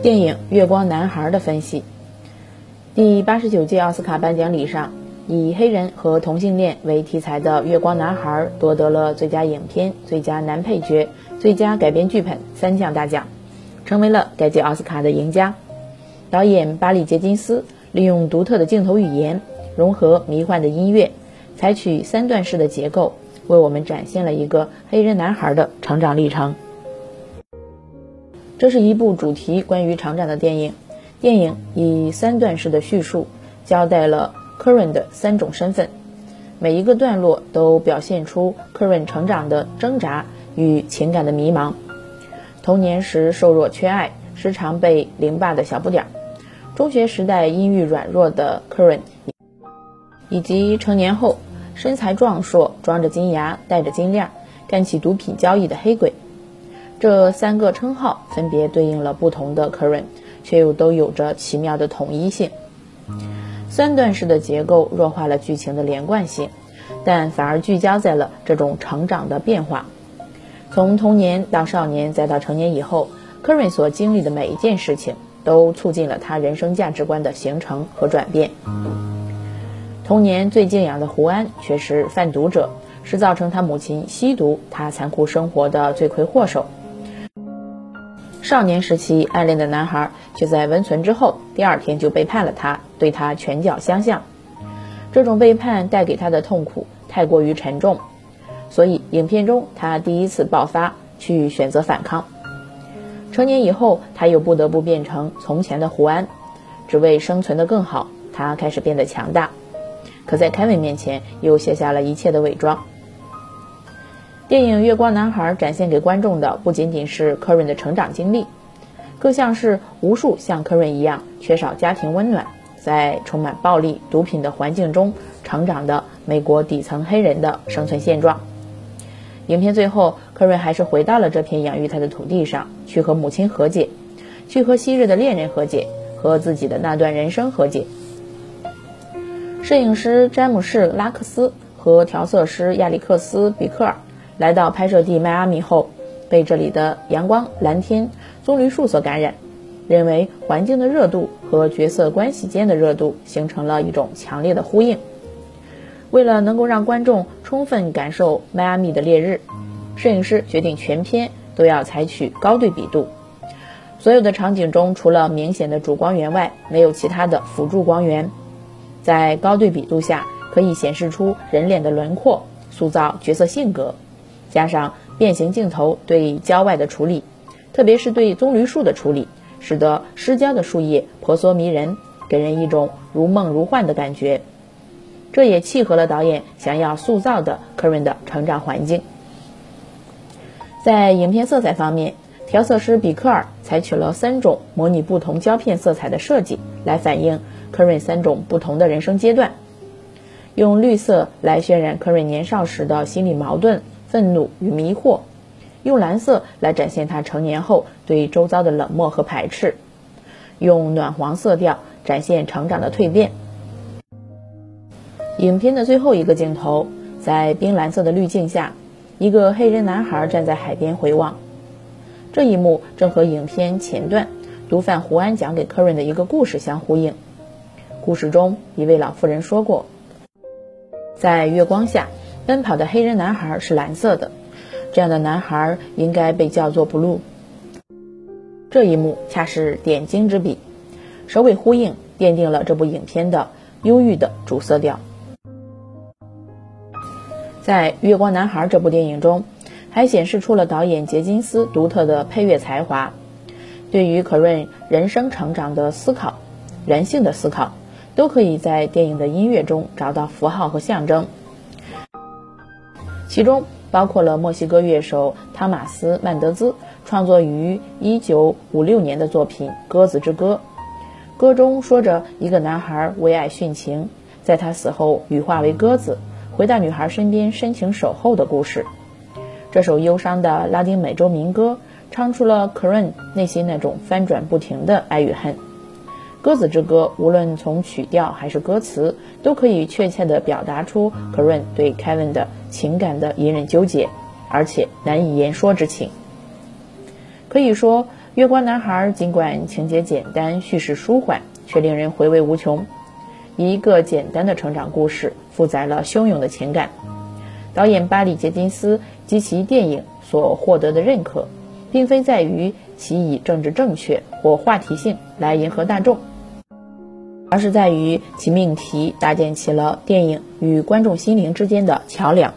电影《月光男孩》的分析。第八十九届奥斯卡颁奖礼上，以黑人和同性恋为题材的《月光男孩》夺得了最佳影片、最佳男配角、最佳改编剧本三项大奖，成为了该届奥斯卡的赢家。导演巴里·杰金斯利用独特的镜头语言，融合迷幻的音乐，采取三段式的结构，为我们展现了一个黑人男孩的成长历程。这是一部主题关于成长的电影。电影以三段式的叙述交代了科伦的三种身份，每一个段落都表现出科伦成长的挣扎与情感的迷茫。童年时瘦弱缺爱，时常被凌霸的小不点儿；中学时代阴郁软弱的科伦，以及成年后身材壮硕、装着金牙、戴着金链、干起毒品交易的黑鬼。这三个称号分别对应了不同的科伦，却又都有着奇妙的统一性。三段式的结构弱化了剧情的连贯性，但反而聚焦在了这种成长的变化。从童年到少年，再到成年以后，科伦所经历的每一件事情，都促进了他人生价值观的形成和转变。童年最敬仰的胡安却是贩毒者，是造成他母亲吸毒、他残酷生活的罪魁祸首。少年时期暗恋的男孩，却在温存之后，第二天就背叛了他，对他拳脚相向。这种背叛带给他的痛苦太过于沉重，所以影片中他第一次爆发，去选择反抗。成年以后，他又不得不变成从前的胡安，只为生存的更好，他开始变得强大。可在凯文面前，又卸下了一切的伪装。电影《月光男孩》展现给观众的不仅仅是科瑞的成长经历，更像是无数像科瑞一样缺少家庭温暖，在充满暴力、毒品的环境中成长的美国底层黑人的生存现状。影片最后，科瑞还是回到了这片养育他的土地上，去和母亲和解，去和昔日的恋人和解，和自己的那段人生和解。摄影师詹姆士·拉克斯和调色师亚历克斯·比克尔。来到拍摄地迈阿密后，被这里的阳光、蓝天、棕榈树所感染，认为环境的热度和角色关系间的热度形成了一种强烈的呼应。为了能够让观众充分感受迈阿密的烈日，摄影师决定全片都要采取高对比度，所有的场景中除了明显的主光源外，没有其他的辅助光源。在高对比度下，可以显示出人脸的轮廓，塑造角色性格。加上变形镜头对郊外的处理，特别是对棕榈树的处理，使得失焦的树叶婆娑迷人，给人一种如梦如幻的感觉。这也契合了导演想要塑造的科伦的成长环境。在影片色彩方面，调色师比克尔采取了三种模拟不同胶片色彩的设计，来反映科伦三种不同的人生阶段。用绿色来渲染科伦年少时的心理矛盾。愤怒与迷惑，用蓝色来展现他成年后对周遭的冷漠和排斥，用暖黄色调展现成长的蜕变。影片的最后一个镜头，在冰蓝色的滤镜下，一个黑人男孩站在海边回望。这一幕正和影片前段毒贩胡安讲给科瑞的一个故事相呼应。故事中，一位老妇人说过，在月光下。奔跑的黑人男孩是蓝色的，这样的男孩应该被叫做 Blue。这一幕恰是点睛之笔，首尾呼应，奠定了这部影片的忧郁的主色调。在《月光男孩》这部电影中，还显示出了导演杰金斯独特的配乐才华，对于可润人生成长的思考、人性的思考，都可以在电影的音乐中找到符号和象征。其中包括了墨西哥乐手汤马斯·曼德兹创作于1956年的作品《鸽子之歌》，歌中说着一个男孩为爱殉情，在他死后羽化为鸽子，回到女孩身边深情守候的故事。这首忧伤的拉丁美洲民歌唱出了可润内心那种翻转不停的爱与恨。《鸽子之歌》无论从曲调还是歌词，都可以确切地表达出 k a r e n 对 Kevin 的情感的隐忍纠结，而且难以言说之情。可以说，《月光男孩尽管情节简单、叙事舒缓，却令人回味无穷。一个简单的成长故事，负载了汹涌的情感。导演巴里·杰金斯及其电影所获得的认可，并非在于其以政治正确或话题性来迎合大众，而是在于其命题搭建起了电影与观众心灵之间的桥梁。